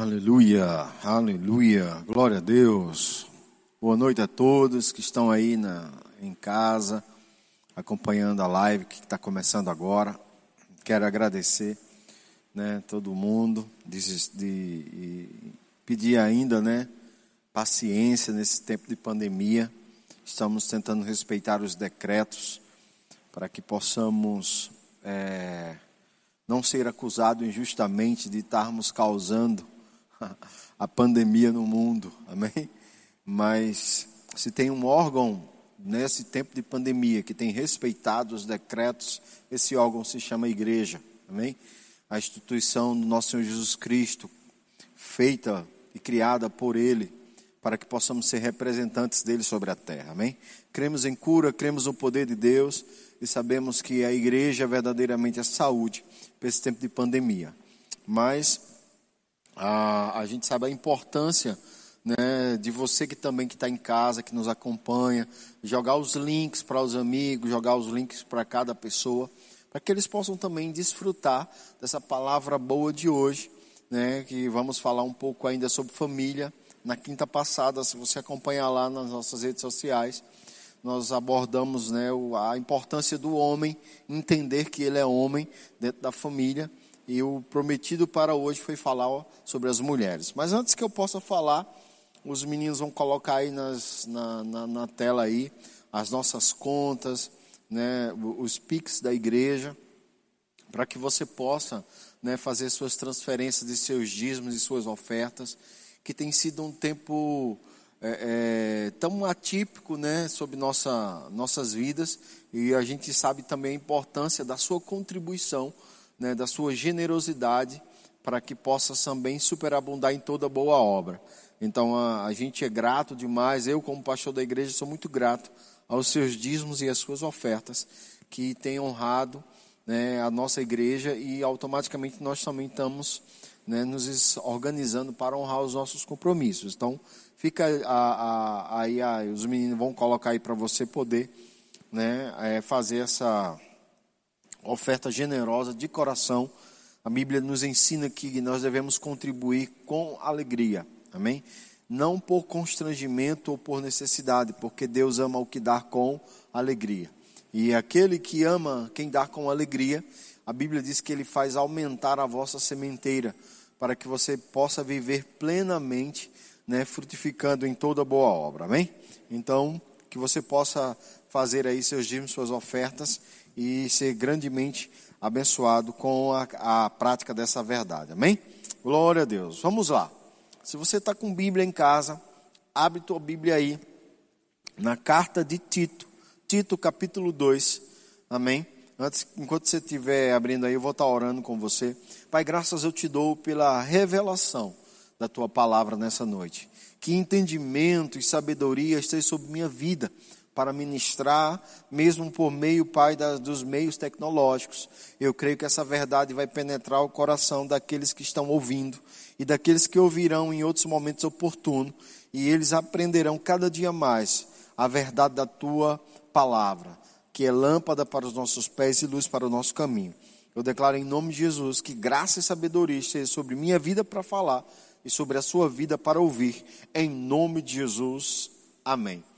Aleluia, aleluia, glória a Deus. Boa noite a todos que estão aí na, em casa, acompanhando a live que está começando agora. Quero agradecer né, todo mundo, de, de, pedir ainda né, paciência nesse tempo de pandemia. Estamos tentando respeitar os decretos para que possamos é, não ser acusados injustamente de estarmos causando a pandemia no mundo, amém? Mas se tem um órgão nesse tempo de pandemia que tem respeitado os decretos, esse órgão se chama igreja, amém? A instituição do nosso Senhor Jesus Cristo, feita e criada por Ele, para que possamos ser representantes dele sobre a terra, amém? Cremos em cura, cremos no poder de Deus e sabemos que a igreja é verdadeiramente a saúde para esse tempo de pandemia. Mas a, a gente sabe a importância né, de você que também que está em casa, que nos acompanha, jogar os links para os amigos, jogar os links para cada pessoa, para que eles possam também desfrutar dessa palavra boa de hoje, né, que vamos falar um pouco ainda sobre família. Na quinta passada, se você acompanhar lá nas nossas redes sociais, nós abordamos né, a importância do homem, entender que ele é homem dentro da família e o prometido para hoje foi falar sobre as mulheres. Mas antes que eu possa falar, os meninos vão colocar aí nas, na, na, na tela aí as nossas contas, né, os pics da igreja, para que você possa né, fazer suas transferências de seus dízimos e suas ofertas, que tem sido um tempo é, é, tão atípico né, sobre nossa, nossas vidas, e a gente sabe também a importância da sua contribuição né, da sua generosidade para que possa também superabundar em toda boa obra. Então a, a, gente é grato demais, eu como pastor da igreja sou muito grato aos seus dízimos e às suas ofertas que têm honrado né, a nossa igreja e automaticamente nós também estamos né, nos organizando para honrar os nossos compromissos. Então fica aí, os meninos vão colocar aí para você poder né, é, fazer essa oferta generosa de coração. A Bíblia nos ensina que nós devemos contribuir com alegria. Amém? Não por constrangimento ou por necessidade, porque Deus ama o que dá com alegria. E aquele que ama quem dá com alegria, a Bíblia diz que ele faz aumentar a vossa sementeira, para que você possa viver plenamente, né, frutificando em toda boa obra. Amém? Então, que você possa fazer aí seus dízimos, suas ofertas e ser grandemente abençoado com a, a prática dessa verdade. Amém? Glória a Deus. Vamos lá. Se você está com Bíblia em casa, abre tua Bíblia aí na carta de Tito, Tito capítulo 2. Amém? Antes, enquanto você estiver abrindo aí, eu vou estar orando com você. Pai, graças eu te dou pela revelação da tua palavra nessa noite. Que entendimento e sabedoria esteja sobre minha vida para ministrar, mesmo por meio, Pai, da, dos meios tecnológicos. Eu creio que essa verdade vai penetrar o coração daqueles que estão ouvindo e daqueles que ouvirão em outros momentos oportunos, e eles aprenderão cada dia mais a verdade da tua palavra, que é lâmpada para os nossos pés e luz para o nosso caminho. Eu declaro em nome de Jesus que graça e sabedoria esteja sobre minha vida para falar e sobre a sua vida para ouvir. Em nome de Jesus. Amém.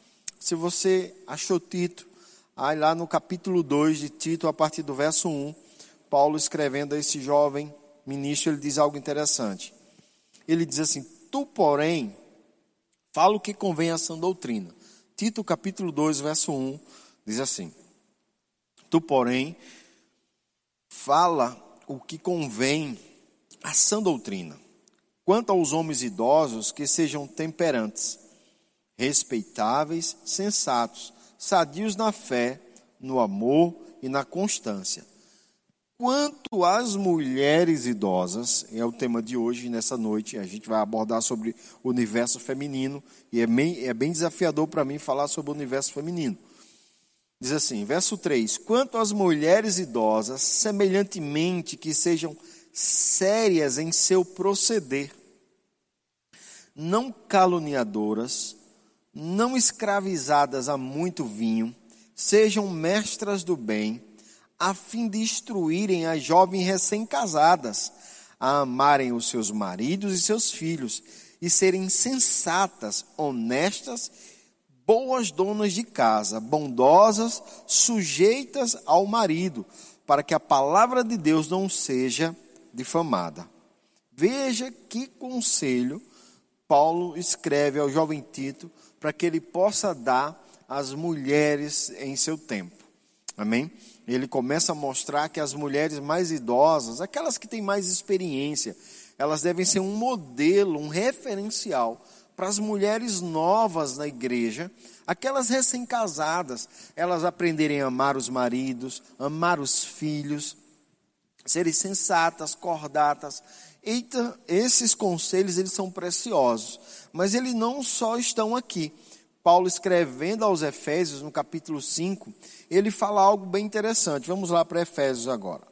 Se você achou Tito, aí lá no capítulo 2 de Tito, a partir do verso 1, Paulo escrevendo a esse jovem ministro, ele diz algo interessante. Ele diz assim: Tu, porém, fala o que convém a sã doutrina. Tito, capítulo 2, verso 1, diz assim: Tu, porém, fala o que convém a sã doutrina. Quanto aos homens idosos, que sejam temperantes respeitáveis, sensatos, sadios na fé, no amor e na constância. Quanto às mulheres idosas, é o tema de hoje, nessa noite, a gente vai abordar sobre o universo feminino, e é bem, é bem desafiador para mim falar sobre o universo feminino. Diz assim, verso 3: Quanto às mulheres idosas, semelhantemente que sejam sérias em seu proceder, não caluniadoras, não escravizadas a muito vinho, sejam mestras do bem, a fim de instruírem as jovens recém-casadas, a amarem os seus maridos e seus filhos e serem sensatas, honestas, boas donas de casa, bondosas, sujeitas ao marido, para que a palavra de Deus não seja difamada. Veja que conselho Paulo escreve ao jovem Tito para que ele possa dar às mulheres em seu tempo. Amém? Ele começa a mostrar que as mulheres mais idosas, aquelas que têm mais experiência, elas devem ser um modelo, um referencial para as mulheres novas na igreja, aquelas recém-casadas, elas aprenderem a amar os maridos, amar os filhos, serem sensatas, cordatas. Eita, esses conselhos eles são preciosos, mas eles não só estão aqui. Paulo escrevendo aos Efésios, no capítulo 5, ele fala algo bem interessante. Vamos lá para Efésios agora.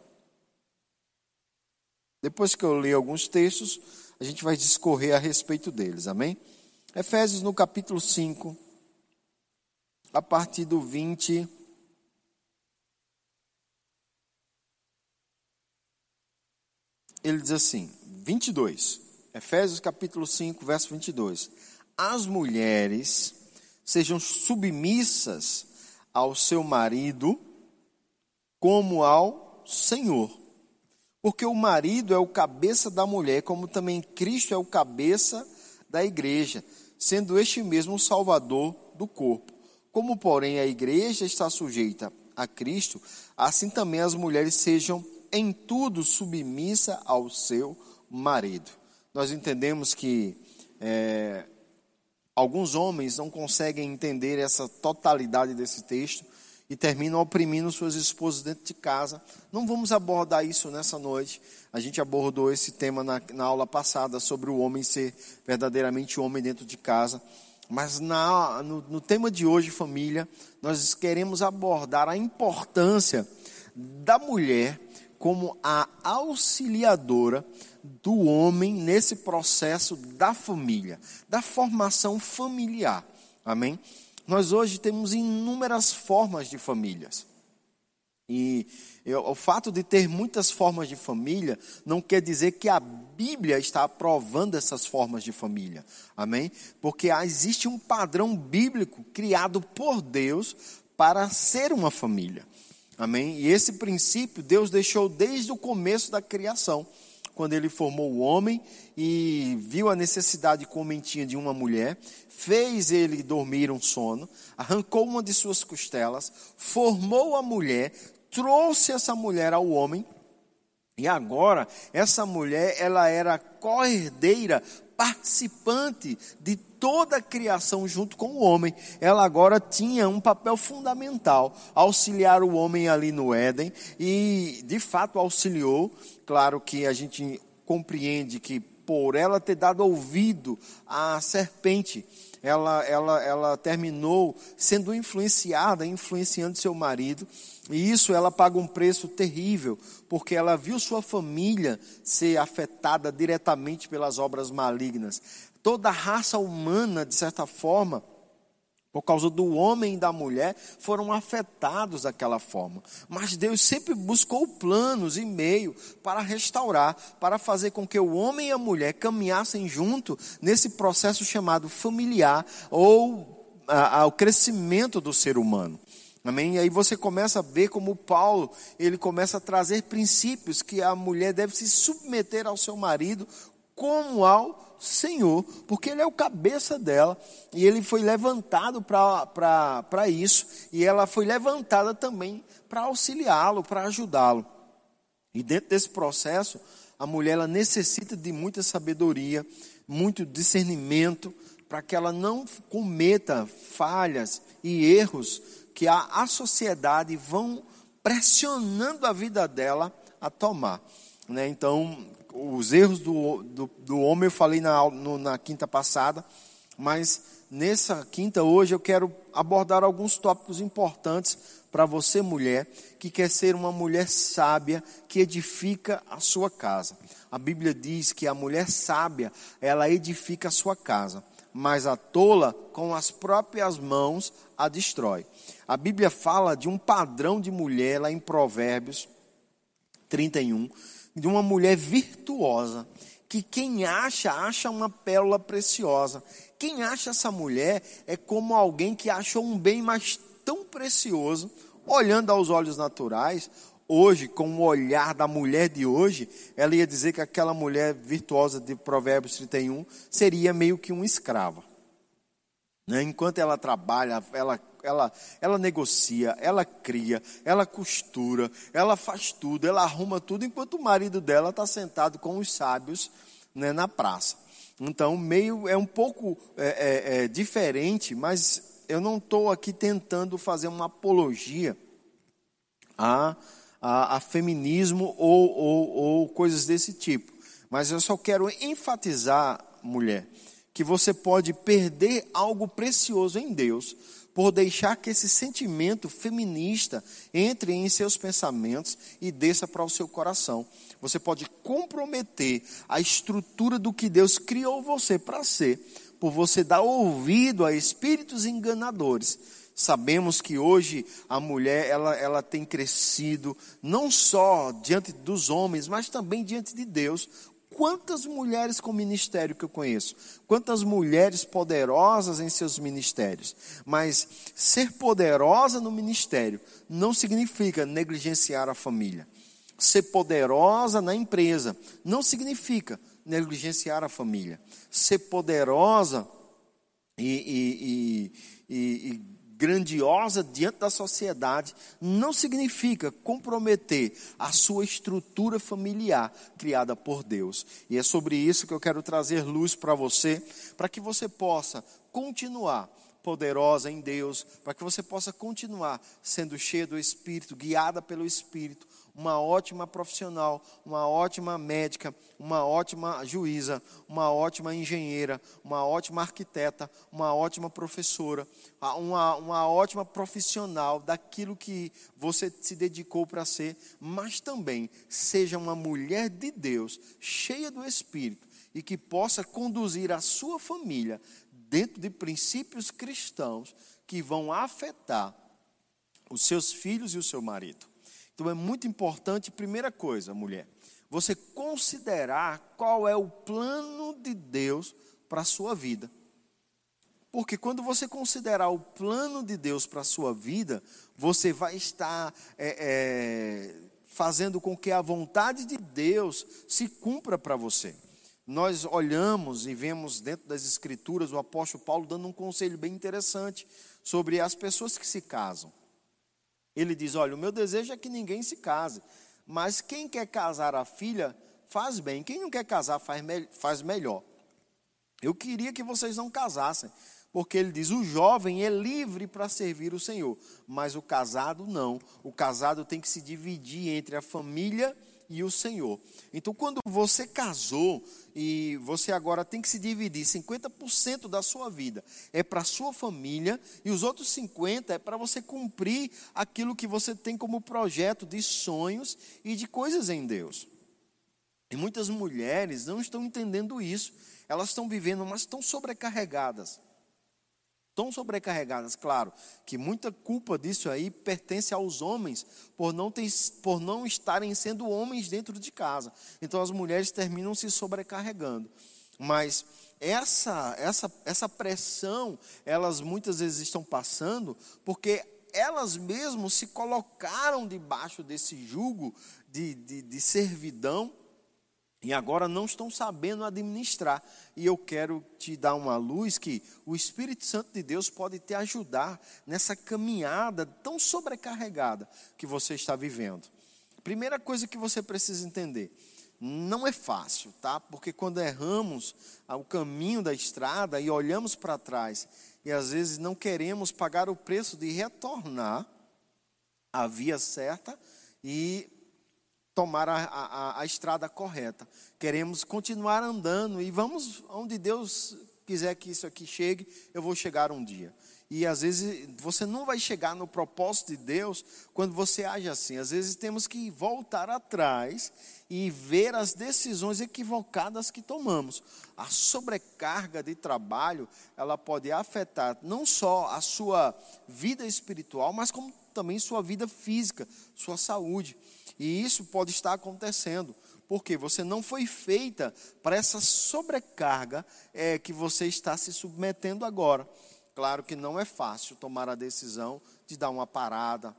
Depois que eu ler alguns textos, a gente vai discorrer a respeito deles, amém? Efésios no capítulo 5, a partir do 20. Ele diz assim, 22. Efésios capítulo 5, verso 22. As mulheres sejam submissas ao seu marido como ao Senhor. Porque o marido é o cabeça da mulher, como também Cristo é o cabeça da igreja, sendo este mesmo o salvador do corpo. Como, porém, a igreja está sujeita a Cristo, assim também as mulheres sejam em tudo submissa ao seu marido. Nós entendemos que é, Alguns homens não conseguem entender essa totalidade desse texto e terminam oprimindo suas esposas dentro de casa. Não vamos abordar isso nessa noite. A gente abordou esse tema na, na aula passada sobre o homem ser verdadeiramente homem dentro de casa. Mas na, no, no tema de hoje, família, nós queremos abordar a importância da mulher como a auxiliadora do homem nesse processo da família, da formação familiar. Amém? Nós hoje temos inúmeras formas de famílias. E eu, o fato de ter muitas formas de família não quer dizer que a Bíblia está aprovando essas formas de família. Amém? Porque existe um padrão bíblico criado por Deus para ser uma família. Amém? E esse princípio Deus deixou desde o começo da criação quando ele formou o homem e viu a necessidade como homem tinha de uma mulher, fez ele dormir um sono, arrancou uma de suas costelas, formou a mulher, trouxe essa mulher ao homem, e agora essa mulher, ela era co-herdeira, participante de toda a criação junto com o homem. Ela agora tinha um papel fundamental, auxiliar o homem ali no Éden e de fato auxiliou Claro que a gente compreende que por ela ter dado ouvido à serpente, ela, ela, ela terminou sendo influenciada, influenciando seu marido, e isso ela paga um preço terrível, porque ela viu sua família ser afetada diretamente pelas obras malignas. Toda a raça humana, de certa forma, por causa do homem e da mulher, foram afetados daquela forma. Mas Deus sempre buscou planos e meio para restaurar, para fazer com que o homem e a mulher caminhassem junto nesse processo chamado familiar ou a, a, o crescimento do ser humano. Amém? E aí você começa a ver como Paulo, ele começa a trazer princípios que a mulher deve se submeter ao seu marido como ao Senhor, porque Ele é o cabeça dela, e ele foi levantado para isso, e ela foi levantada também para auxiliá-lo, para ajudá-lo. E dentro desse processo, a mulher ela necessita de muita sabedoria, muito discernimento, para que ela não cometa falhas e erros que a, a sociedade vão pressionando a vida dela a tomar. Né? Então, os erros do, do, do homem eu falei na, no, na quinta passada, mas nessa quinta hoje eu quero abordar alguns tópicos importantes para você, mulher, que quer ser uma mulher sábia que edifica a sua casa. A Bíblia diz que a mulher sábia, ela edifica a sua casa, mas a tola, com as próprias mãos, a destrói. A Bíblia fala de um padrão de mulher lá em Provérbios 31, de uma mulher virtuosa, que quem acha, acha uma pérola preciosa. Quem acha essa mulher é como alguém que achou um bem mais tão precioso, olhando aos olhos naturais, hoje, com o olhar da mulher de hoje, ela ia dizer que aquela mulher virtuosa de Provérbios 31 seria meio que uma escrava. Né? Enquanto ela trabalha, ela, ela, ela negocia, ela cria, ela costura, ela faz tudo, ela arruma tudo, enquanto o marido dela está sentado com os sábios né, na praça. Então, meio é um pouco é, é, é, diferente, mas eu não estou aqui tentando fazer uma apologia a a, a feminismo ou, ou, ou coisas desse tipo. Mas eu só quero enfatizar, mulher, que você pode perder algo precioso em Deus por deixar que esse sentimento feminista entre em seus pensamentos e desça para o seu coração. Você pode comprometer a estrutura do que Deus criou você para ser, por você dar ouvido a espíritos enganadores Sabemos que hoje a mulher ela, ela tem crescido não só diante dos homens, mas também diante de Deus. Quantas mulheres com ministério que eu conheço? Quantas mulheres poderosas em seus ministérios? Mas ser poderosa no ministério não significa negligenciar a família. Ser poderosa na empresa não significa negligenciar a família. Ser poderosa e, e, e, e grandiosa diante da sociedade não significa comprometer a sua estrutura familiar criada por Deus. E é sobre isso que eu quero trazer luz para você, para que você possa continuar poderosa em Deus, para que você possa continuar sendo cheia do Espírito, guiada pelo Espírito, uma ótima profissional, uma ótima médica, uma ótima juíza, uma ótima engenheira, uma ótima arquiteta, uma ótima professora, uma, uma ótima profissional daquilo que você se dedicou para ser, mas também seja uma mulher de Deus, cheia do Espírito e que possa conduzir a sua família dentro de princípios cristãos que vão afetar os seus filhos e o seu marido. Então é muito importante, primeira coisa, mulher, você considerar qual é o plano de Deus para a sua vida. Porque quando você considerar o plano de Deus para a sua vida, você vai estar é, é, fazendo com que a vontade de Deus se cumpra para você. Nós olhamos e vemos dentro das Escrituras o apóstolo Paulo dando um conselho bem interessante sobre as pessoas que se casam. Ele diz: Olha, o meu desejo é que ninguém se case, mas quem quer casar a filha, faz bem, quem não quer casar, faz, me faz melhor. Eu queria que vocês não casassem, porque ele diz: o jovem é livre para servir o Senhor, mas o casado não. O casado tem que se dividir entre a família e o Senhor. Então, quando você casou e você agora tem que se dividir 50% da sua vida é para a sua família e os outros 50 é para você cumprir aquilo que você tem como projeto de sonhos e de coisas em Deus. E muitas mulheres não estão entendendo isso. Elas estão vivendo, mas estão sobrecarregadas tão sobrecarregadas, claro, que muita culpa disso aí pertence aos homens por não, ter, por não estarem sendo homens dentro de casa. Então as mulheres terminam se sobrecarregando. Mas essa, essa, essa pressão, elas muitas vezes estão passando porque elas mesmas se colocaram debaixo desse jugo de, de, de servidão e agora não estão sabendo administrar. E eu quero te dar uma luz que o Espírito Santo de Deus pode te ajudar nessa caminhada tão sobrecarregada que você está vivendo. Primeira coisa que você precisa entender: não é fácil, tá? Porque quando erramos o caminho da estrada e olhamos para trás e às vezes não queremos pagar o preço de retornar à via certa e tomar a, a, a, estrada correta. Queremos continuar andando e vamos onde Deus quiser que isso aqui chegue, eu vou chegar um dia. E às vezes você não vai chegar no propósito de Deus quando você age assim. Às vezes temos que voltar atrás e ver as decisões equivocadas que tomamos. A sobrecarga de trabalho, ela pode afetar não só a sua vida espiritual, mas como também sua vida física, sua saúde. E isso pode estar acontecendo porque você não foi feita para essa sobrecarga é, que você está se submetendo agora. Claro que não é fácil tomar a decisão de dar uma parada,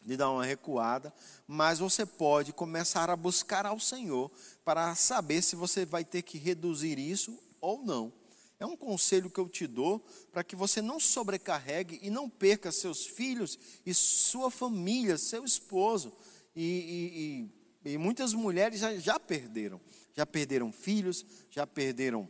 de dar uma recuada, mas você pode começar a buscar ao Senhor para saber se você vai ter que reduzir isso ou não. É um conselho que eu te dou para que você não sobrecarregue e não perca seus filhos e sua família, seu esposo. E, e, e muitas mulheres já, já perderam. Já perderam filhos, já perderam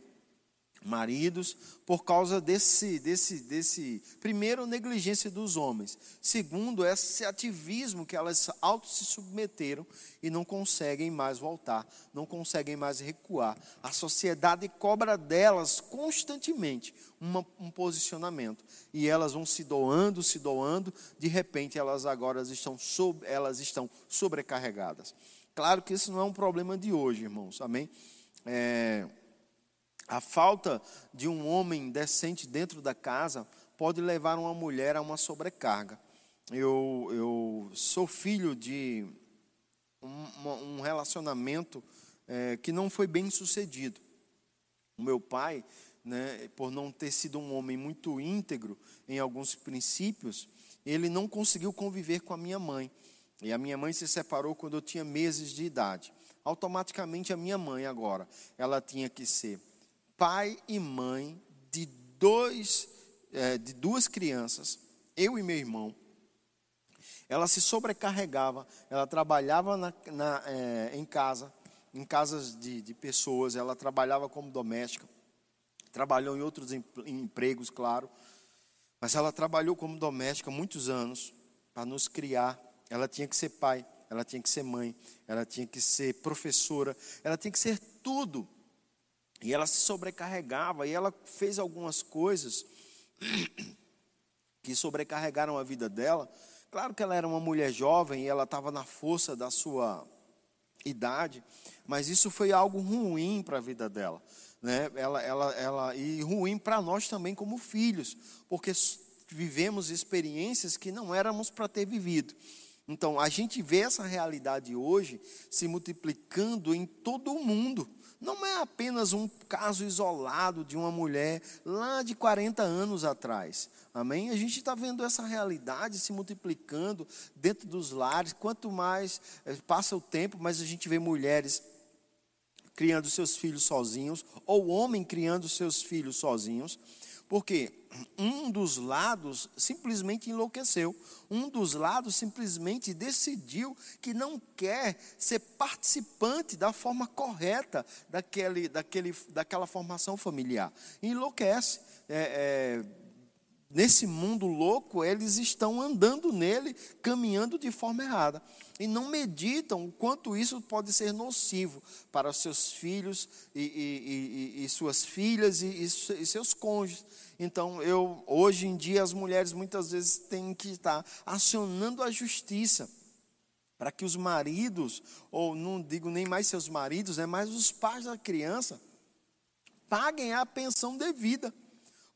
maridos por causa desse, desse, desse, primeiro, negligência dos homens, segundo, esse ativismo que elas auto se submeteram e não conseguem mais voltar, não conseguem mais recuar. A sociedade cobra delas constantemente uma, um posicionamento e elas vão se doando, se doando, de repente elas agora estão, sob, elas estão sobrecarregadas. Claro que isso não é um problema de hoje, irmãos, amém? É, a falta de um homem decente dentro da casa pode levar uma mulher a uma sobrecarga. Eu, eu sou filho de um, um relacionamento é, que não foi bem sucedido. O meu pai, né, por não ter sido um homem muito íntegro em alguns princípios, ele não conseguiu conviver com a minha mãe. E a minha mãe se separou quando eu tinha meses de idade. Automaticamente a minha mãe agora, ela tinha que ser pai e mãe de, dois, é, de duas crianças, eu e meu irmão. Ela se sobrecarregava, ela trabalhava na, na, é, em casa, em casas de, de pessoas, ela trabalhava como doméstica, trabalhou em outros empregos, claro, mas ela trabalhou como doméstica muitos anos para nos criar. Ela tinha que ser pai, ela tinha que ser mãe, ela tinha que ser professora, ela tinha que ser tudo e ela se sobrecarregava e ela fez algumas coisas que sobrecarregaram a vida dela. Claro que ela era uma mulher jovem e ela estava na força da sua idade, mas isso foi algo ruim para a vida dela, né? Ela, ela, ela e ruim para nós também como filhos, porque vivemos experiências que não éramos para ter vivido. Então, a gente vê essa realidade hoje se multiplicando em todo o mundo não é apenas um caso isolado de uma mulher lá de 40 anos atrás. Amém? A gente está vendo essa realidade se multiplicando dentro dos lares. Quanto mais eh, passa o tempo, mais a gente vê mulheres criando seus filhos sozinhos, ou homem criando seus filhos sozinhos. Porque um dos lados simplesmente enlouqueceu. Um dos lados simplesmente decidiu que não quer ser participante da forma correta daquele, daquele, daquela formação familiar. Enlouquece. É, é, nesse mundo louco, eles estão andando nele, caminhando de forma errada. E não meditam o quanto isso pode ser nocivo para seus filhos e, e, e, e suas filhas e, seus cônjuges. Então, eu hoje em dia as mulheres muitas vezes têm que estar acionando a justiça para que os maridos, ou não digo nem mais seus maridos, né, mas os pais da criança paguem a pensão devida.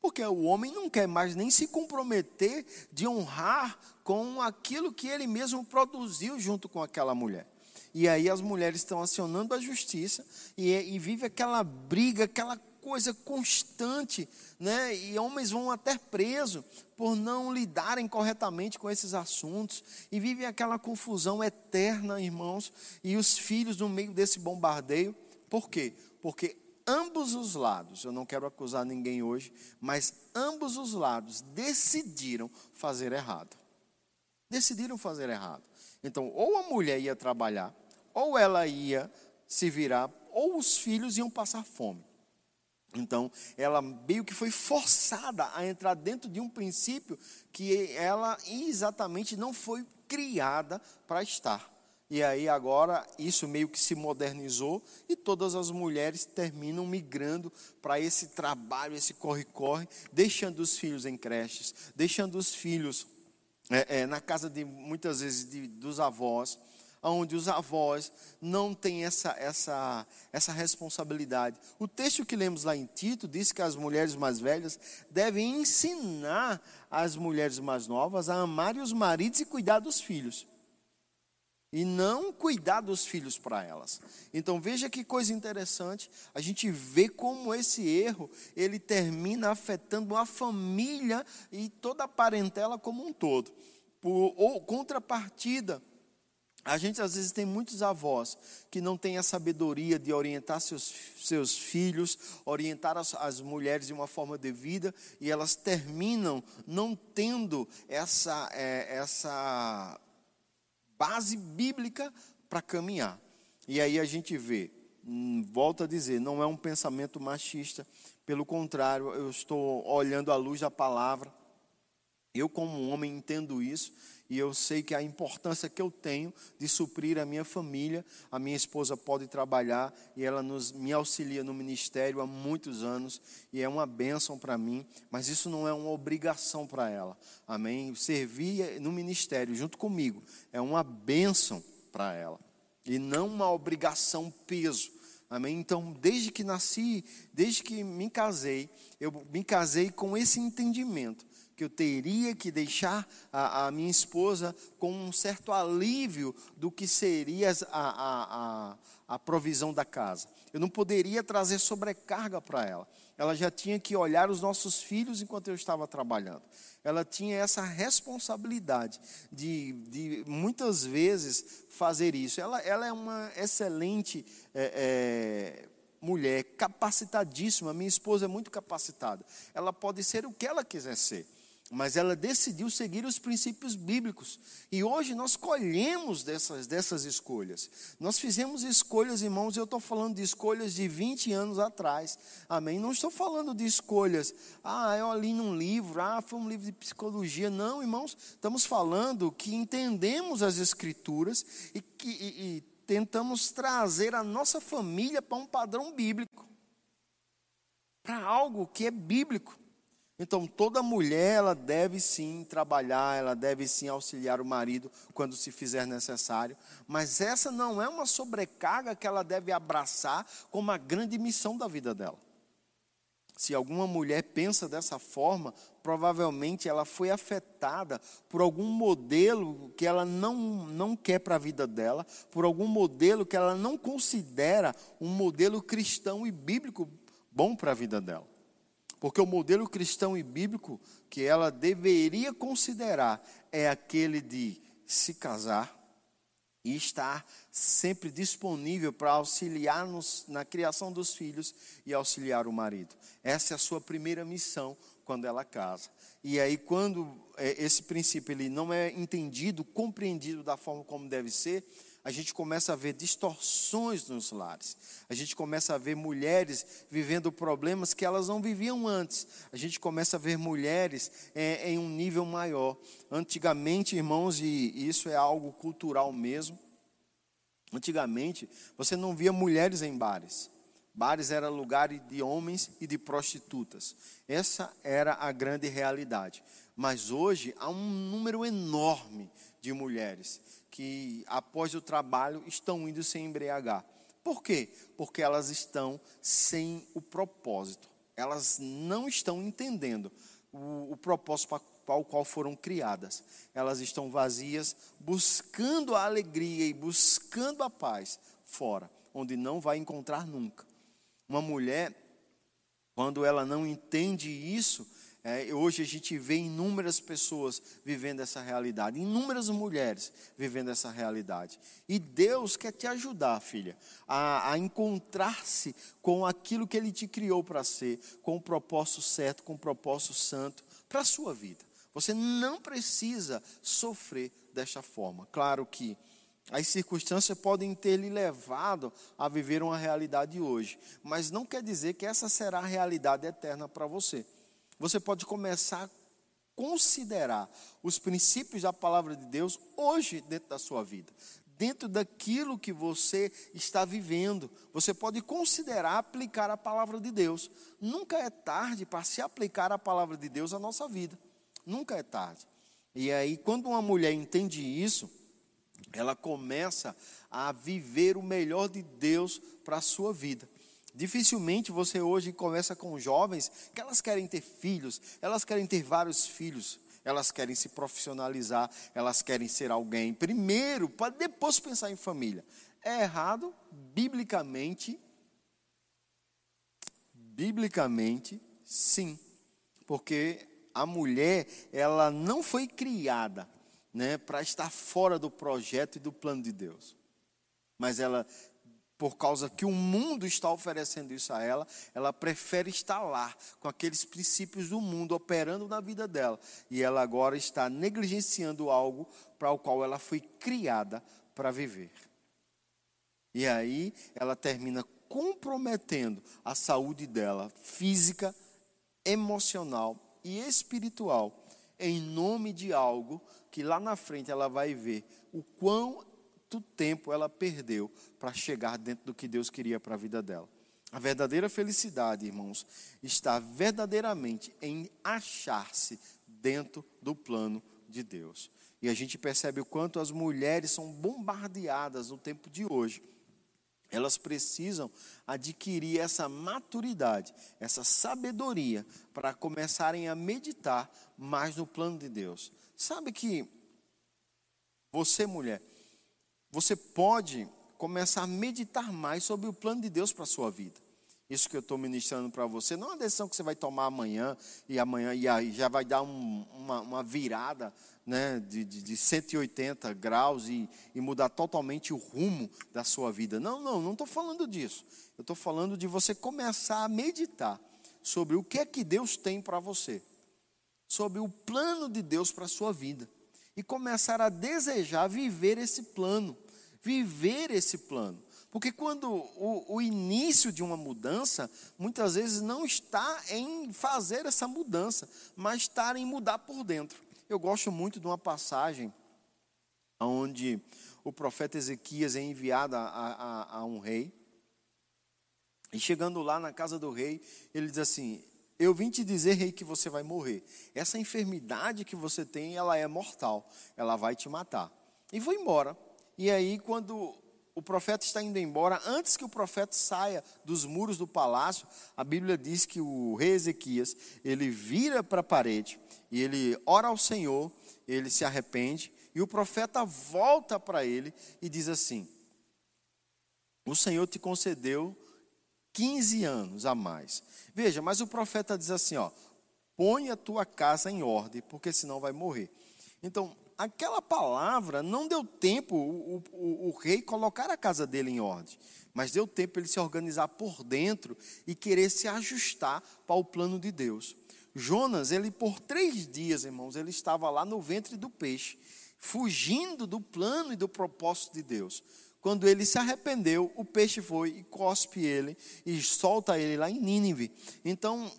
Porque o homem não quer mais nem se comprometer de honrar com aquilo que ele mesmo produziu junto com aquela mulher. E aí as mulheres estão acionando a justiça e, e vive aquela briga, aquela coisa constante, né? E homens vão até presos por não lidarem corretamente com esses assuntos e vivem aquela confusão eterna, irmãos, e os filhos no meio desse bombardeio. Por quê? Porque ambos os lados, eu não quero acusar ninguém hoje, mas ambos os lados decidiram fazer errado. Decidiram fazer errado. Então, ou a mulher ia trabalhar, ou ela ia se virar, ou os filhos iam passar fome. Então, ela meio que foi forçada a entrar dentro de um princípio que ela exatamente não foi criada para estar. E aí agora isso meio que se modernizou e todas as mulheres terminam migrando para esse trabalho, esse corre-corre, deixando os filhos em creches, deixando os filhos é, é, na casa de muitas vezes de, dos avós onde os avós não têm essa, essa, essa responsabilidade. O texto que lemos lá em Tito diz que as mulheres mais velhas devem ensinar as mulheres mais novas a amarem os maridos e cuidar dos filhos. E não cuidar dos filhos para elas. Então veja que coisa interessante, a gente vê como esse erro, ele termina afetando a família e toda a parentela como um todo. Por ou contrapartida, a gente às vezes tem muitos avós que não têm a sabedoria de orientar seus, seus filhos, orientar as, as mulheres de uma forma devida, e elas terminam não tendo essa, é, essa base bíblica para caminhar. E aí a gente vê, hum, volta a dizer, não é um pensamento machista, pelo contrário, eu estou olhando à luz da palavra. Eu, como homem, entendo isso e eu sei que a importância que eu tenho de suprir a minha família. A minha esposa pode trabalhar e ela nos, me auxilia no ministério há muitos anos e é uma bênção para mim, mas isso não é uma obrigação para ela. Amém? Servir no ministério junto comigo é uma bênção para ela e não uma obrigação, peso. Amém? Então, desde que nasci, desde que me casei, eu me casei com esse entendimento que eu teria que deixar a, a, minha esposa com um certo alívio do que seria a, a, a, provisão da casa. Eu não poderia trazer sobrecarga para ela. Ela já tinha que olhar os nossos filhos enquanto eu estava trabalhando. Ela tinha essa responsabilidade de, de muitas vezes fazer isso. Ela, ela é uma excelente é, é, mulher, capacitadíssima. Minha esposa é muito capacitada. Ela pode ser o que ela quiser ser mas ela decidiu seguir os princípios bíblicos. E hoje nós colhemos dessas, dessas escolhas. Nós fizemos escolhas, irmãos, eu estou falando de escolhas de 20 anos atrás. Amém? Não estou falando de escolhas, ah, eu li num livro, ah, foi um livro de psicologia. Não, irmãos, estamos falando que entendemos as escrituras e que e, e tentamos trazer a nossa família para um padrão bíblico. Para algo que é bíblico. Então, toda mulher, ela deve sim trabalhar, ela deve sim auxiliar o marido quando se fizer necessário, mas essa não é uma sobrecarga que ela deve abraçar como a grande missão da vida dela. Se alguma mulher pensa dessa forma, provavelmente ela foi afetada por algum modelo que ela não, não quer para a vida dela, por algum modelo que ela não considera um modelo cristão e bíblico bom para a vida dela. Porque o modelo cristão e bíblico que ela deveria considerar é aquele de se casar e estar sempre disponível para auxiliar-nos na criação dos filhos e auxiliar o marido. Essa é a sua primeira missão quando ela casa. E aí, quando é, esse princípio ele não é entendido, compreendido da forma como deve ser, a gente começa a ver distorções nos lares. A gente começa a ver mulheres vivendo problemas que elas não viviam antes. A gente começa a ver mulheres é, em um nível maior. Antigamente, irmãos, e isso é algo cultural mesmo. Antigamente, você não via mulheres em bares. Bares era lugar de homens e de prostitutas. Essa era a grande realidade. Mas hoje há um número enorme de mulheres que após o trabalho estão indo se embriagar. Por quê? Porque elas estão sem o propósito. Elas não estão entendendo o, o propósito para o qual foram criadas. Elas estão vazias, buscando a alegria e buscando a paz fora, onde não vai encontrar nunca. Uma mulher, quando ela não entende isso, é, hoje a gente vê inúmeras pessoas vivendo essa realidade, inúmeras mulheres vivendo essa realidade. E Deus quer te ajudar, filha, a, a encontrar-se com aquilo que Ele te criou para ser, com o propósito certo, com o propósito santo para a sua vida. Você não precisa sofrer desta forma. Claro que as circunstâncias podem ter lhe levado a viver uma realidade hoje, mas não quer dizer que essa será a realidade eterna para você você pode começar a considerar os princípios da palavra de Deus hoje dentro da sua vida. Dentro daquilo que você está vivendo, você pode considerar aplicar a palavra de Deus. Nunca é tarde para se aplicar a palavra de Deus à nossa vida. Nunca é tarde. E aí, quando uma mulher entende isso, ela começa a viver o melhor de Deus para a sua vida. Dificilmente você hoje conversa com jovens que elas querem ter filhos, elas querem ter vários filhos. Elas querem se profissionalizar, elas querem ser alguém primeiro, para depois pensar em família. É errado, biblicamente. Biblicamente, sim. Porque a mulher, ela não foi criada né, para estar fora do projeto e do plano de Deus. Mas ela por causa que o mundo está oferecendo isso a ela, ela prefere estar lá, com aqueles princípios do mundo operando na vida dela. E ela agora está negligenciando algo para o qual ela foi criada para viver. E aí ela termina comprometendo a saúde dela, física, emocional e espiritual, em nome de algo que lá na frente ela vai ver o quão quanto tempo ela perdeu para chegar dentro do que Deus queria para a vida dela. A verdadeira felicidade, irmãos, está verdadeiramente em achar-se dentro do plano de Deus. E a gente percebe o quanto as mulheres são bombardeadas no tempo de hoje. Elas precisam adquirir essa maturidade, essa sabedoria, para começarem a meditar mais no plano de Deus. Sabe que você, mulher, você pode começar a meditar mais sobre o plano de Deus para a sua vida. Isso que eu estou ministrando para você não é uma decisão que você vai tomar amanhã e amanhã e aí já vai dar um, uma, uma, virada né, de, de, de 180 graus e, e, mudar totalmente o rumo da sua vida. Não, não, não estou falando disso. Eu estou falando de você começar a meditar sobre o que é que Deus tem para você, sobre o plano de Deus para a sua vida e começar a desejar viver esse plano, viver esse plano. Porque quando o, o, início de uma mudança, muitas vezes não está em fazer essa mudança, mas está em mudar por dentro. Eu gosto muito de uma passagem onde o profeta Ezequias é enviado a, a, a um rei. E chegando lá na casa do rei, ele diz assim: eu vim te dizer, rei, que você vai morrer. Essa enfermidade que você tem, ela é mortal. Ela vai te matar. E vou embora. E aí, quando o profeta está indo embora, antes que o profeta saia dos muros do palácio, a Bíblia diz que o rei Ezequias, ele vira para a parede e ele ora ao Senhor, ele se arrepende, e o profeta volta para ele e diz assim: O Senhor te concedeu 15 anos a mais. Veja, mas o profeta diz assim, ó, põe a tua casa em ordem, porque senão vai morrer. Então, aquela palavra não deu tempo o, o, o rei colocar a casa dele em ordem, mas deu tempo ele se organizar por dentro e querer se ajustar para o plano de Deus. Jonas, ele por três dias, irmãos, ele estava lá no ventre do peixe, fugindo do plano e do propósito de Deus. Quando ele se arrependeu, o peixe foi e cospe ele e solta ele lá em Nínive. Então,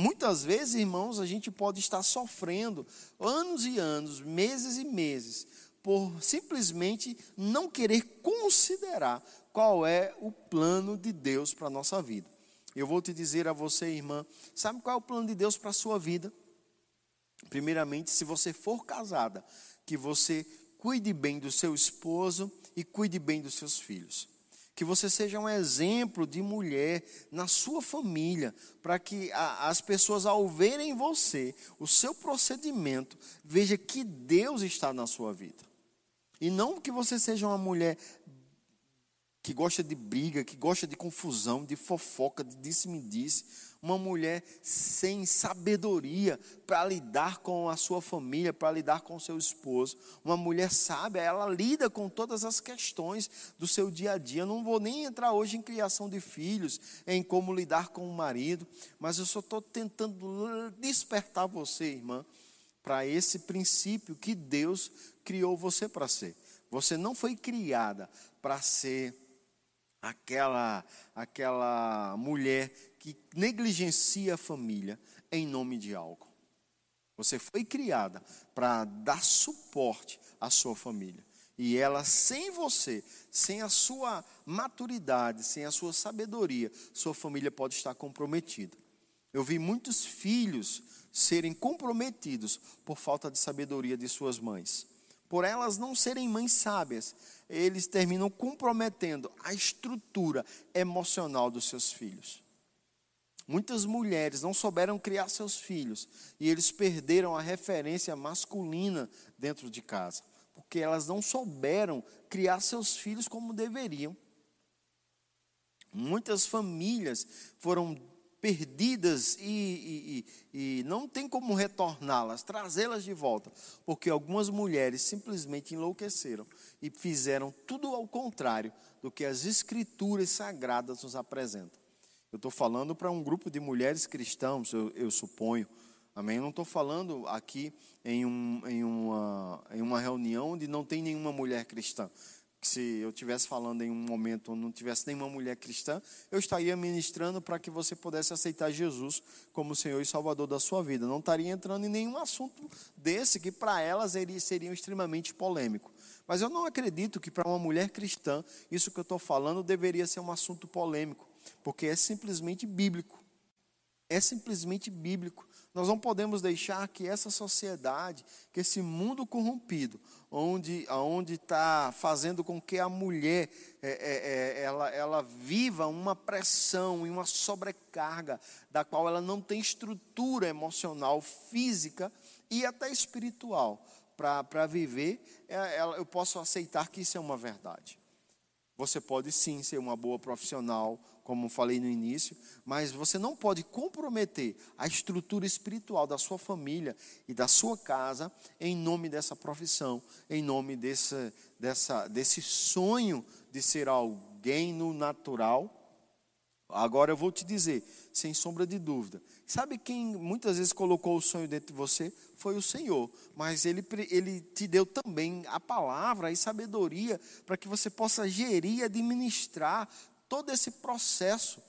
muitas vezes, irmãos, a gente pode estar sofrendo anos e anos, meses e meses, por simplesmente não querer considerar qual é o plano de Deus para a nossa vida. Eu vou te dizer a você, irmã, sabe qual é o plano de Deus para a sua vida? Primeiramente, se você for casada, que você cuide bem do seu esposo e cuide bem dos seus filhos. Que você seja um exemplo de mulher na sua família, para que a, as pessoas, ao verem você, o seu procedimento, veja que Deus está na sua vida. E não que você seja uma mulher que gosta de briga, que gosta de confusão, de fofoca, de disse-me-disse. -disse uma mulher sem sabedoria para lidar com a sua família, para lidar com o seu esposo. Uma mulher sábia, ela lida com todas as questões do seu dia a dia. Eu não vou nem entrar hoje em criação de filhos, em como lidar com o marido, mas eu só estou tentando despertar você, irmã, para esse princípio que Deus criou você para ser. Você não foi criada para ser aquela aquela mulher que negligencia a família em nome de algo. Você foi criada para dar suporte à sua família. E ela, sem você, sem a sua maturidade, sem a sua sabedoria, sua família pode estar comprometida. Eu vi muitos filhos serem comprometidos por falta de sabedoria de suas mães. Por elas não serem mães sábias, eles terminam comprometendo a estrutura emocional dos seus filhos. Muitas mulheres não souberam criar seus filhos e eles perderam a referência masculina dentro de casa, porque elas não souberam criar seus filhos como deveriam. Muitas famílias foram perdidas e, e, e não tem como retorná-las, trazê-las de volta, porque algumas mulheres simplesmente enlouqueceram e fizeram tudo ao contrário do que as escrituras sagradas nos apresentam. Eu estou falando para um grupo de mulheres cristãs, eu, eu suponho. Amém? Eu não estou falando aqui em, um, em, uma, em uma reunião onde não tem nenhuma mulher cristã. Se eu estivesse falando em um momento onde não tivesse nenhuma mulher cristã, eu estaria ministrando para que você pudesse aceitar Jesus como Senhor e Salvador da sua vida. Não estaria entrando em nenhum assunto desse que para elas seria extremamente polêmico. Mas eu não acredito que para uma mulher cristã, isso que eu estou falando deveria ser um assunto polêmico porque é simplesmente bíblico. É simplesmente bíblico. Nós não podemos deixar que essa sociedade, que esse mundo corrompido, onde onde está fazendo com que a mulher é, é, é, ela, ela viva uma pressão e uma sobrecarga da qual ela não tem estrutura emocional, física e até espiritual para viver, é, eu posso aceitar que isso é uma verdade. Você pode sim ser uma boa profissional, como falei no início, mas você não pode comprometer a estrutura espiritual da sua família e da sua casa em nome dessa profissão, em nome desse, dessa, desse sonho de ser alguém no natural. Agora eu vou te dizer, sem sombra de dúvida, sabe quem muitas vezes colocou o sonho dentro de você? Foi o Senhor, mas Ele, ele te deu também a palavra e sabedoria para que você possa gerir e administrar todo esse processo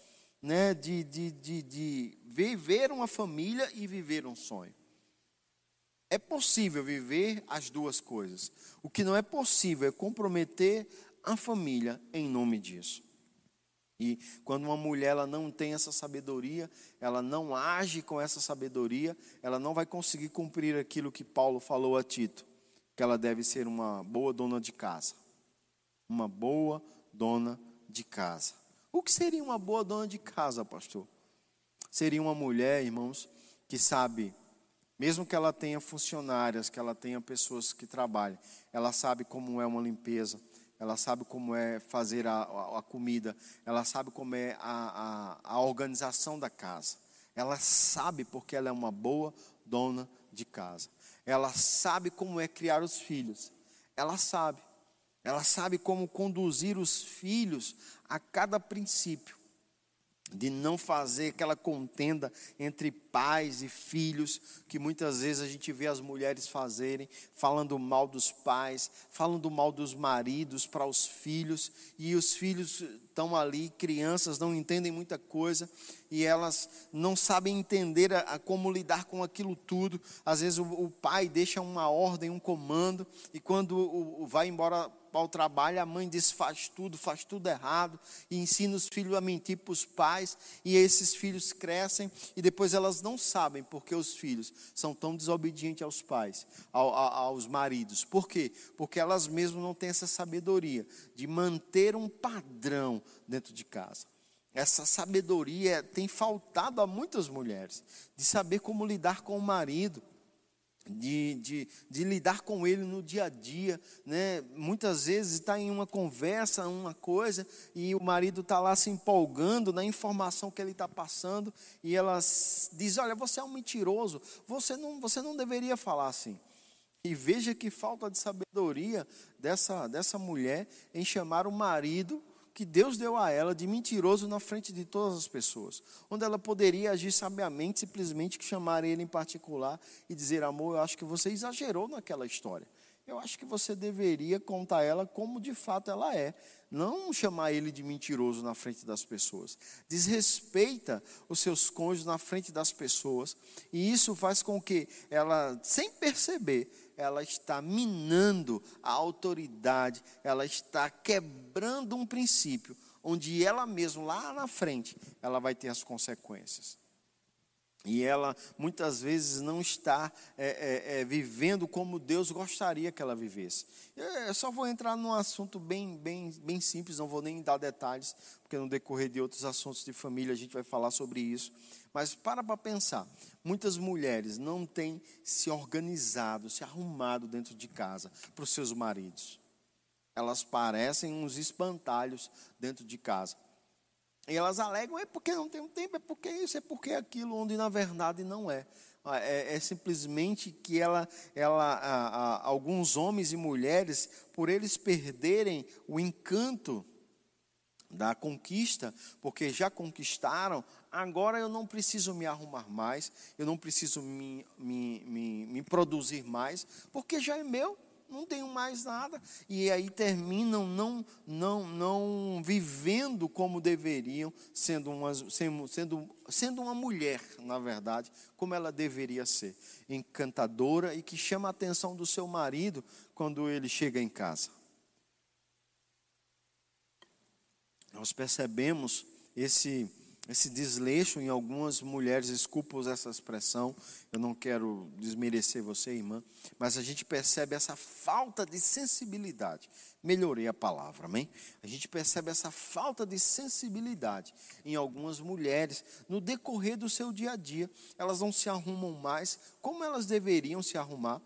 né, de, de, de, de viver uma família e viver um sonho. É possível viver as duas coisas. O que não é possível é comprometer a família em nome disso. E quando uma mulher ela não tem essa sabedoria, ela não age com essa sabedoria, ela não vai conseguir cumprir aquilo que Paulo falou a Tito, que ela deve ser uma boa dona de casa. Uma boa dona de casa. O que seria uma boa dona de casa, pastor? Seria uma mulher, irmãos, que sabe, mesmo que ela tenha funcionárias, que ela tenha pessoas que trabalhem, ela sabe como é uma limpeza, ela sabe como é fazer a, a, a comida, ela sabe como é a, a, organização da casa. Ela sabe porque ela é uma boa dona de casa. Ela sabe como é criar os filhos. Ela sabe. Ela sabe como conduzir os filhos a cada princípio de não fazer aquela contenda entre pais e filhos, que muitas vezes a gente vê as mulheres fazerem, falando mal dos pais, falando mal dos maridos para os filhos, e os filhos estão ali, crianças não entendem muita coisa, e elas não sabem entender a, a como lidar com aquilo tudo. Às vezes o, o, pai deixa uma ordem, um comando, e quando o, o vai embora ao trabalho, a mãe diz faz tudo, faz tudo errado, e ensina os filhos a mentir para os pais, e esses filhos crescem, e depois elas não sabem porque os filhos são tão desobedientes aos pais, ao, aos maridos. Por quê? Porque elas mesmas não têm essa sabedoria de manter um padrão dentro de casa. Essa sabedoria tem faltado a muitas mulheres, de saber como lidar com o marido, de, de, de, lidar com ele no dia a dia, né? Muitas vezes está em uma conversa, uma coisa, e o marido está lá se empolgando na informação que ele está passando, e ela diz: Olha, você é um mentiroso, você não, você não deveria falar assim. E veja que falta de sabedoria dessa, dessa mulher em chamar o marido que Deus deu a ela de mentiroso na frente de todas as pessoas, onde ela poderia agir sabiamente, simplesmente chamar ele em particular e dizer: Amor, eu acho que você exagerou naquela história. Eu acho que você deveria contar ela como de fato ela é, não chamar ele de mentiroso na frente das pessoas. Desrespeita os seus cônjuges na frente das pessoas, e isso faz com que ela, sem perceber, ela está minando a autoridade, ela está quebrando um princípio, onde ela mesma, lá na frente, ela vai ter as consequências. E ela muitas vezes não está é, é, é, vivendo como Deus gostaria que ela vivesse. Eu só vou entrar num assunto bem, bem, bem simples, não vou nem dar detalhes, porque no decorrer de outros assuntos de família a gente vai falar sobre isso. Mas para para pensar, muitas mulheres não têm se organizado, se arrumado dentro de casa para os seus maridos. Elas parecem uns espantalhos dentro de casa. E elas alegam, é porque não tem tempo, é porque isso, é porque aquilo, onde na verdade não é. Ah, é, é simplesmente que ela, ela a, a, alguns homens e mulheres, por eles perderem o encanto da conquista, porque já conquistaram, agora eu não preciso me arrumar mais, eu não preciso me, me, me, me produzir mais, porque já é meu não tenho mais nada. E aí terminam não, não, não vivendo como deveriam, sendo uma, sendo, sendo uma mulher, na verdade, como ela deveria ser. Encantadora e que chama a atenção do seu marido quando ele chega em casa. Nós percebemos esse esse desleixo em algumas mulheres, desculpa usar essa expressão, eu não quero desmerecer você, irmã, mas a gente percebe essa falta de sensibilidade. Melhorei a palavra, amém? A gente percebe essa falta de sensibilidade em algumas mulheres no decorrer do seu dia a dia. Elas não se arrumam mais como elas deveriam se arrumar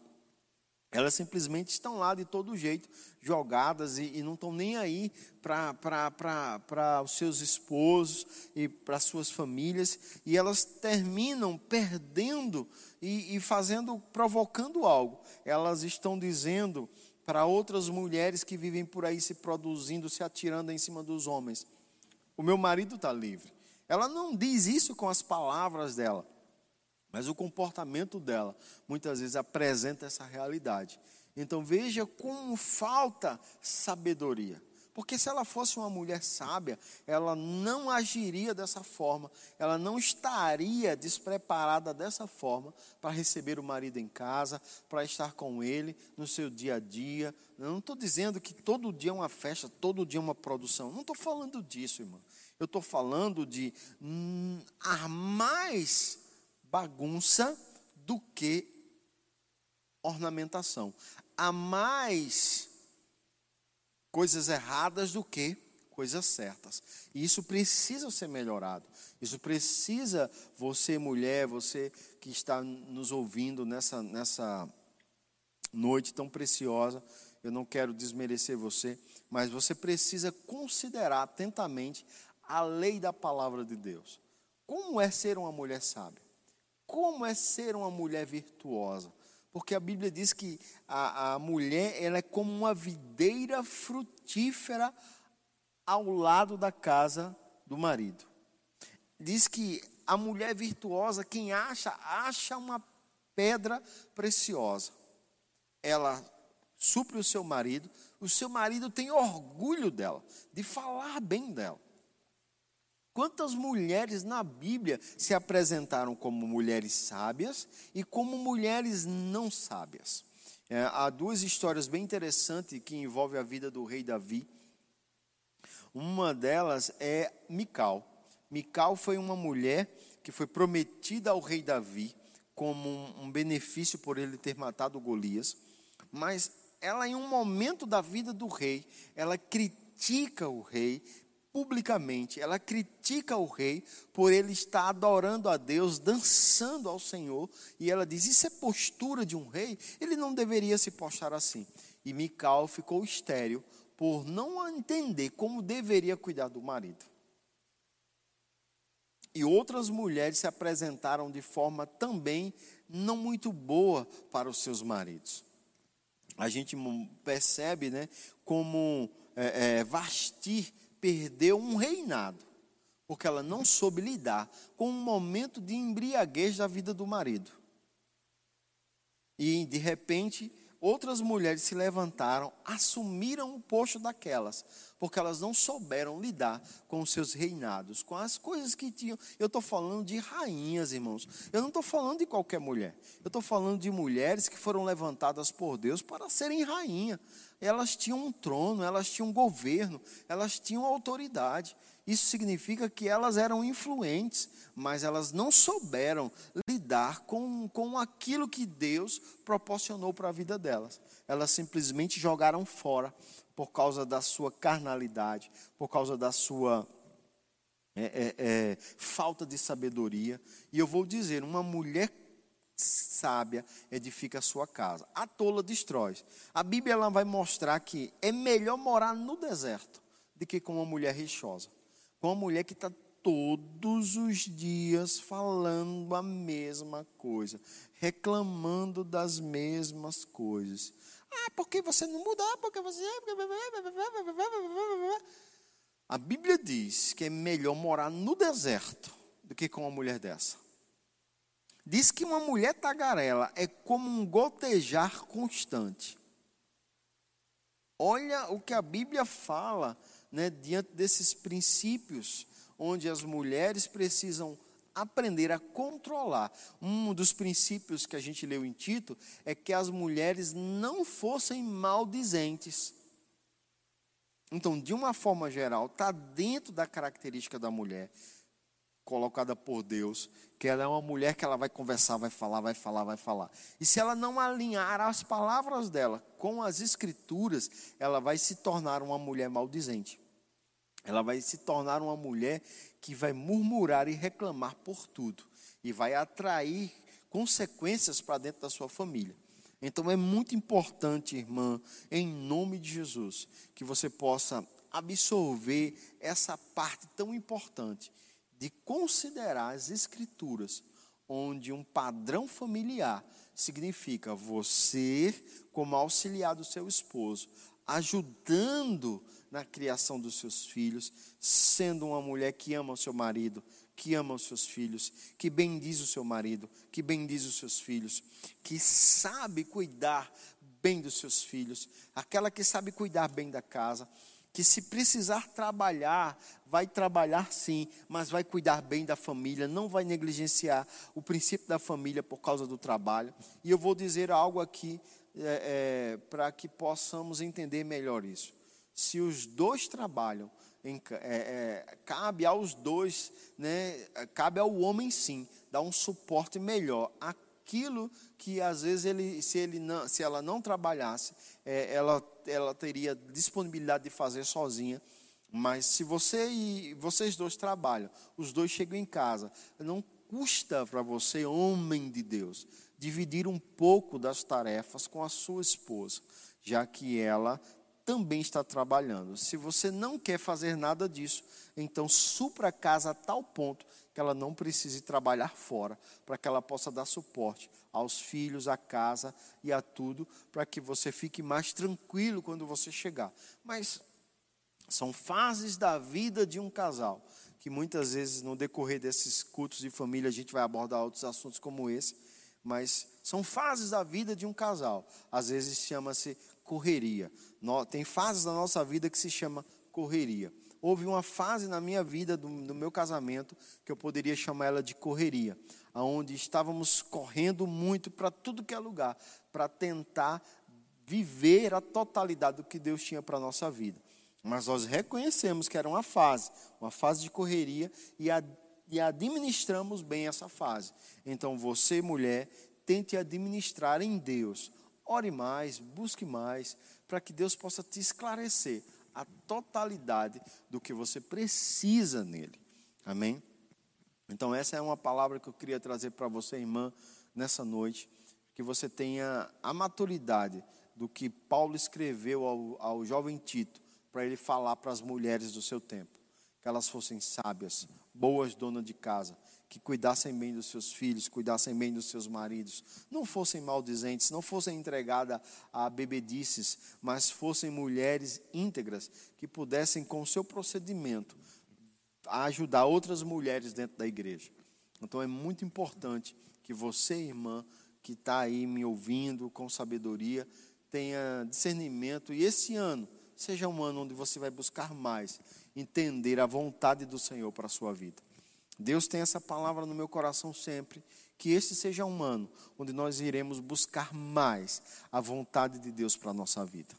elas simplesmente estão lá de todo jeito, jogadas e, e não estão nem aí para os seus esposos e para suas famílias, e elas terminam perdendo e, e fazendo, provocando algo. Elas estão dizendo para outras mulheres que vivem por aí se produzindo, se atirando em cima dos homens: O meu marido está livre. Ela não diz isso com as palavras dela, mas o comportamento dela muitas vezes apresenta essa realidade. Então veja como falta sabedoria. Porque se ela fosse uma mulher sábia, ela não agiria dessa forma, ela não estaria despreparada dessa forma para receber o marido em casa, para estar com ele no seu dia a dia. Eu não estou dizendo que todo dia é uma festa, todo dia é uma produção. Não estou falando disso, irmão. Eu estou falando de hum, ar mais bagunça do que ornamentação. Há mais coisas erradas do que coisas certas. E isso precisa ser melhorado. Isso precisa, você mulher, você que está nos ouvindo nessa, nessa noite tão preciosa, eu não quero desmerecer você, mas você precisa considerar atentamente a lei da palavra de Deus. Como é ser uma mulher sábia? Como é ser uma mulher virtuosa? Porque a Bíblia diz que a, a mulher ela é como uma videira frutífera ao lado da casa do marido. Diz que a mulher virtuosa, quem acha, acha uma pedra preciosa. Ela supre o seu marido, o seu marido tem orgulho dela, de falar bem dela. Quantas mulheres na Bíblia se apresentaram como mulheres sábias e como mulheres não sábias? É, há duas histórias bem interessantes que envolvem a vida do rei Davi. Uma delas é Mical. Mical foi uma mulher que foi prometida ao rei Davi como um, benefício por ele ter matado Golias, mas ela em um momento da vida do rei, ela critica o rei publicamente, ela critica o rei por ele estar adorando a Deus, dançando ao Senhor, e ela diz: Isso é postura de um rei? Ele não deveria se postar assim. E Mical ficou estéril por não entender como deveria cuidar do marido. E outras mulheres se apresentaram de forma também não muito boa para os seus maridos. A gente percebe né, como é, é, perdeu um reinado, porque ela não soube lidar com um momento de embriaguez da vida do marido. E, de repente, outras mulheres se levantaram, assumiram o posto daquelas, porque elas não souberam lidar com os seus reinados, com as coisas que tinham. Eu estou falando de rainhas, irmãos. Eu não estou falando de qualquer mulher. Eu estou falando de mulheres que foram levantadas por Deus para serem rainha elas tinham um trono, elas tinham um governo, elas tinham autoridade. Isso significa que elas eram influentes, mas elas não souberam lidar com, com aquilo que Deus proporcionou para a vida delas. Elas simplesmente jogaram fora por causa da sua carnalidade, por causa da sua é, é, é, falta de sabedoria. E eu vou dizer: uma mulher sábia edifica a sua casa, a tola destrói. A Bíblia ela vai mostrar que é melhor morar no deserto do que com uma mulher rixosa com uma mulher que está todos os dias falando a mesma coisa, reclamando das mesmas coisas. Ah, porque você não mudar? Porque você. A Bíblia diz que é melhor morar no deserto do que com uma mulher dessa. Diz que uma mulher tagarela é como um gotejar constante. Olha o que a Bíblia fala né, diante desses princípios, onde as mulheres precisam aprender a controlar. Um dos princípios que a gente leu em Tito é que as mulheres não fossem maldizentes. Então, de uma forma geral, está dentro da característica da mulher, colocada por Deus, que ela é uma mulher que ela vai conversar, vai falar, vai falar, vai falar. E se ela não alinhar as palavras dela com as escrituras, ela vai se tornar uma mulher maldizente ela vai se tornar uma mulher que vai murmurar e reclamar por tudo e vai atrair consequências para dentro da sua família. Então é muito importante, irmã, em nome de Jesus, que você possa absorver essa parte tão importante de considerar as escrituras, onde um padrão familiar significa você como auxiliar do seu esposo, ajudando na criação dos seus filhos, sendo uma mulher que ama o seu marido, que ama os seus filhos, que bendiz o seu marido, que bendiz os seus filhos, que sabe cuidar bem dos seus filhos, aquela que sabe cuidar bem da casa, que se precisar trabalhar, vai trabalhar sim, mas vai cuidar bem da família, não vai negligenciar o princípio da família por causa do trabalho. E eu vou dizer algo aqui é, é, para que possamos entender melhor isso se os dois trabalham, em, é, é, cabe aos dois, né, cabe ao homem sim, dar um suporte melhor. Aquilo que às vezes ele, se, ele não, se ela não trabalhasse, é, ela, ela teria disponibilidade de fazer sozinha. Mas se você e vocês dois trabalham, os dois chegam em casa, não custa para você, homem de Deus, dividir um pouco das tarefas com a sua esposa, já que ela também está trabalhando. Se você não quer fazer nada disso, então supra a casa a tal ponto que ela não precise trabalhar fora, para que ela possa dar suporte aos filhos, à casa e a tudo, para que você fique mais tranquilo quando você chegar. Mas são fases da vida de um casal, que muitas vezes no decorrer desses cultos de família a gente vai abordar outros assuntos como esse, mas são fases da vida de um casal. Às vezes chama-se correria. Tem fases da nossa vida que se chama correria. Houve uma fase na minha vida, do, do meu casamento, que eu poderia chamar ela de correria, onde estávamos correndo muito para tudo que é lugar, para tentar viver a totalidade do que Deus tinha para a nossa vida. Mas nós reconhecemos que era uma fase, uma fase de correria, e, a, e administramos bem essa fase. Então, você, mulher, tente administrar em Deus Ore mais, busque mais, para que Deus possa te esclarecer a totalidade do que você precisa nele. Amém? Então, essa é uma palavra que eu queria trazer para você, irmã, nessa noite, que você tenha a maturidade do que Paulo escreveu ao, ao jovem Tito, para ele falar para as mulheres do seu tempo, que elas fossem sábias, boas donas de casa, que cuidassem bem dos seus filhos, cuidassem bem dos seus maridos, não fossem maldizentes, não fossem entregadas a bebedices, mas fossem mulheres íntegras que pudessem, com o seu procedimento, ajudar outras mulheres dentro da igreja. Então é muito importante que você, irmã, que está aí me ouvindo com sabedoria, tenha discernimento e esse ano seja um ano onde você vai buscar mais entender a vontade do Senhor para a sua vida. Deus tem essa palavra no meu coração sempre. Que este seja um ano onde nós iremos buscar mais a vontade de Deus para a nossa vida.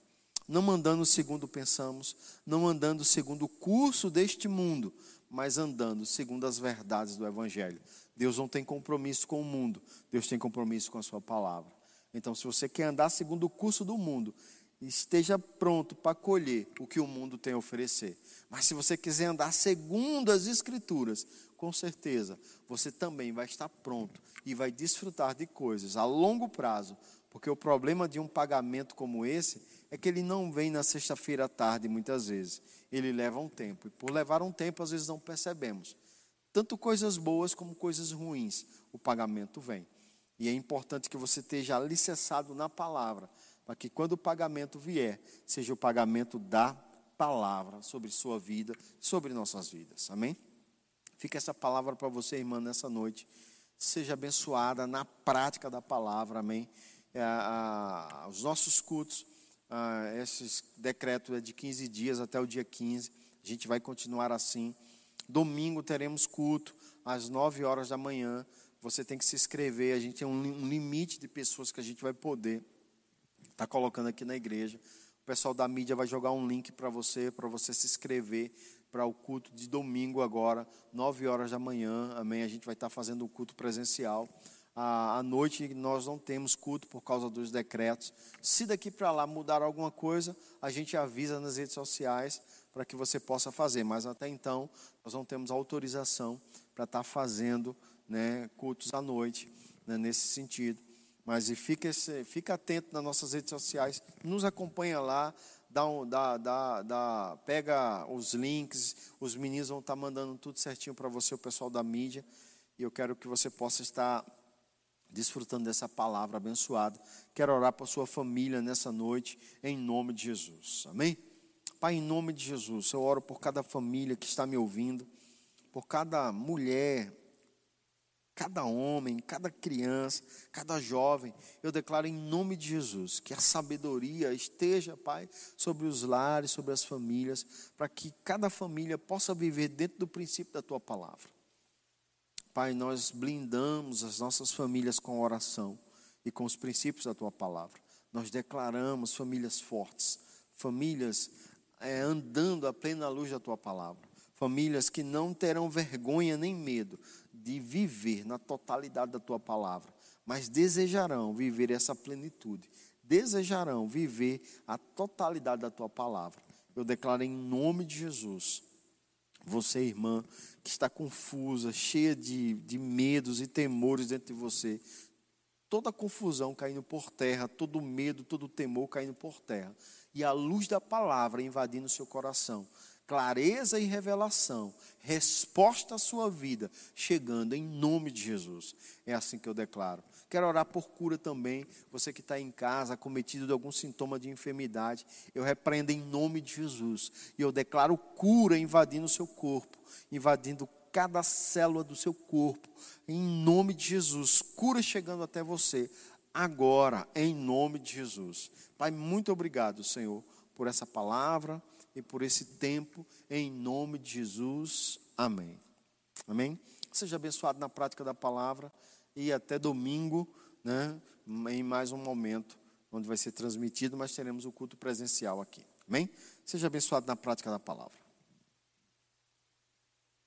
não andando segundo pensamos, não andando segundo o curso deste mundo, mas andando segundo as verdades do Evangelho. Deus não tem compromisso com o mundo, Deus tem compromisso com a Sua palavra. Então, se você quer andar segundo o curso do mundo, esteja pronto para colher o que o mundo tem a oferecer. Mas se você quiser andar segundo as Escrituras, com certeza você também vai estar pronto e vai desfrutar de coisas a longo prazo, porque o problema de um pagamento como esse é que ele não vem na sexta-feira à tarde, muitas vezes. Ele leva um tempo. E por levar um tempo, às vezes não percebemos. Tanto coisas boas como coisas ruins, o pagamento vem. E é importante que você esteja alicerçado na palavra, para que quando o pagamento vier, seja o pagamento da palavra sobre sua vida, sobre nossas vidas. Amém? Fica essa palavra para você, irmã, nessa noite. Seja abençoada na prática da palavra. Amém? É, a, os nossos cultos ah, esse decreto é de 15 dias até o dia 15. A gente vai continuar assim. Domingo teremos culto às 9 horas da manhã. Você tem que se inscrever. A gente tem um limite de pessoas que a gente vai poder estar tá colocando aqui na igreja. O pessoal da mídia vai jogar um link para você, para você se inscrever para o culto de domingo agora, 9 horas da manhã. Amém. A gente vai estar tá fazendo o culto presencial à noite nós não temos culto por causa dos decretos. Se daqui para lá mudar alguma coisa, a gente avisa nas redes sociais para que você possa fazer. Mas até então, nós não temos autorização para estar tá fazendo né, cultos à noite, né, nesse sentido. Mas fica, fica atento nas nossas redes sociais, nos acompanha lá, dá, dá, dá, dá, pega os links, os meninos vão estar tá mandando tudo certinho para você, o pessoal da mídia. E eu quero que você possa estar desfrutando dessa palavra abençoada. Quero orar para sua família nessa noite, em nome de Jesus. Amém? Pai, em nome de Jesus, eu oro por cada família que está me ouvindo, por cada mulher, cada homem, cada criança, cada jovem. Eu declaro em nome de Jesus que a sabedoria esteja, Pai, sobre os lares, sobre as famílias, para que cada família possa viver dentro do princípio da tua palavra. Pai, nós blindamos as nossas famílias com oração e com os princípios da tua palavra. Nós declaramos famílias fortes, famílias é, andando a plena luz da tua palavra, famílias que não terão vergonha nem medo de viver na totalidade da tua palavra, mas desejarão viver essa plenitude, desejarão viver a totalidade da tua palavra. Eu declaro em nome de Jesus você, irmã, que está confusa, cheia de, de medos e temores dentro de você, toda confusão caindo por terra, todo medo, todo temor caindo por terra, e a luz da palavra invadindo o seu coração, clareza e revelação, resposta à sua vida, chegando em nome de Jesus. É assim que eu declaro. Quero orar por cura também. Você que está em casa, acometido de algum sintoma de enfermidade, eu repreendo em nome de Jesus. E eu declaro cura invadindo o seu corpo, invadindo cada célula do seu corpo. Em nome de Jesus. Cura chegando até você. Agora, em nome de Jesus. Pai, muito obrigado, Senhor, por essa palavra e por esse tempo. Em nome de Jesus. Amém. Amém. Seja abençoado na prática da palavra e até domingo, né, em mais um momento, onde vai ser transmitido, mas teremos o culto presencial aqui. Amém? Seja abençoado na prática da palavra.